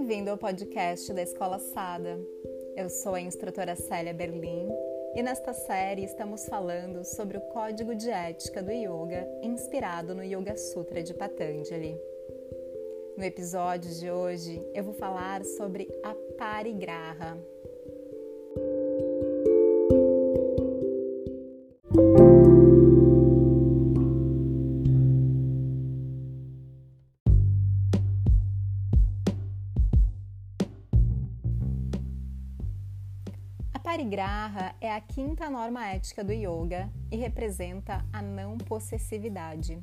Bem-vindo ao podcast da Escola Sada. Eu sou a instrutora Célia Berlim e nesta série estamos falando sobre o código de ética do yoga inspirado no Yoga Sutra de Patanjali. No episódio de hoje eu vou falar sobre a parigraha. Parigraha é a quinta norma ética do yoga e representa a não possessividade.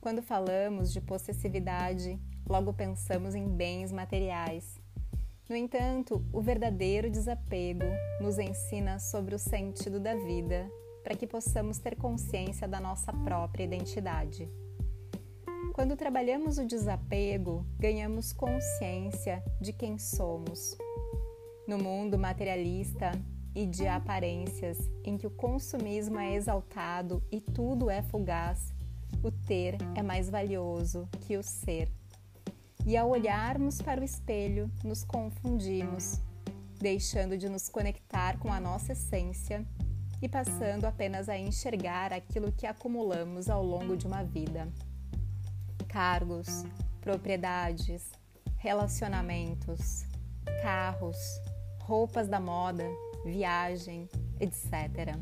Quando falamos de possessividade, logo pensamos em bens materiais. No entanto, o verdadeiro desapego nos ensina sobre o sentido da vida para que possamos ter consciência da nossa própria identidade. Quando trabalhamos o desapego, ganhamos consciência de quem somos no mundo materialista e de aparências, em que o consumismo é exaltado e tudo é fugaz, o ter é mais valioso que o ser. E ao olharmos para o espelho, nos confundimos, deixando de nos conectar com a nossa essência e passando apenas a enxergar aquilo que acumulamos ao longo de uma vida. Cargos, propriedades, relacionamentos, carros, roupas da moda, viagem, etc.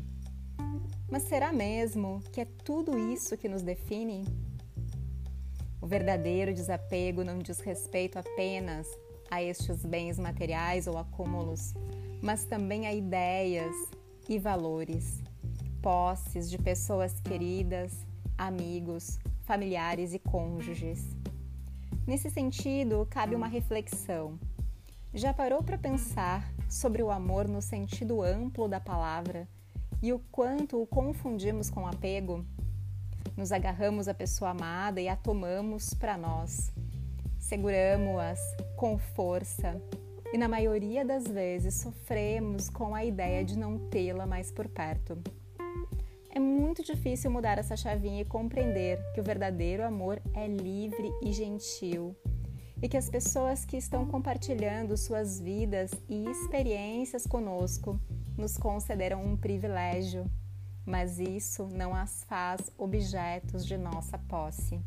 Mas será mesmo que é tudo isso que nos define? O verdadeiro desapego não diz respeito apenas a estes bens materiais ou acúmulos, mas também a ideias e valores, posses de pessoas queridas, amigos, familiares e cônjuges. Nesse sentido, cabe uma reflexão. Já parou para pensar sobre o amor no sentido amplo da palavra e o quanto o confundimos com apego? Nos agarramos à pessoa amada e a tomamos para nós. Seguramos-as com força e, na maioria das vezes, sofremos com a ideia de não tê-la mais por perto. É muito difícil mudar essa chavinha e compreender que o verdadeiro amor é livre e gentil e que as pessoas que estão compartilhando suas vidas e experiências conosco nos concederam um privilégio, mas isso não as faz objetos de nossa posse.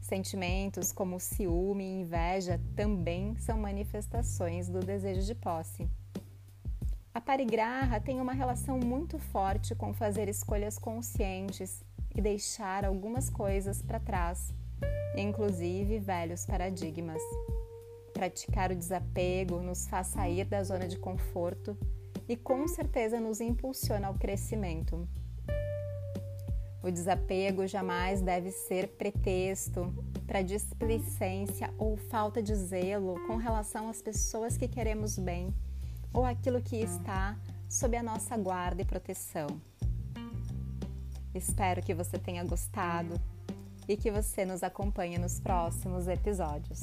Sentimentos como ciúme e inveja também são manifestações do desejo de posse. A parigraha tem uma relação muito forte com fazer escolhas conscientes e deixar algumas coisas para trás inclusive velhos paradigmas. Praticar o desapego nos faz sair da zona de conforto e com certeza nos impulsiona ao crescimento. O desapego jamais deve ser pretexto para displicência ou falta de zelo com relação às pessoas que queremos bem ou aquilo que está sob a nossa guarda e proteção. Espero que você tenha gostado e que você nos acompanhe nos próximos episódios.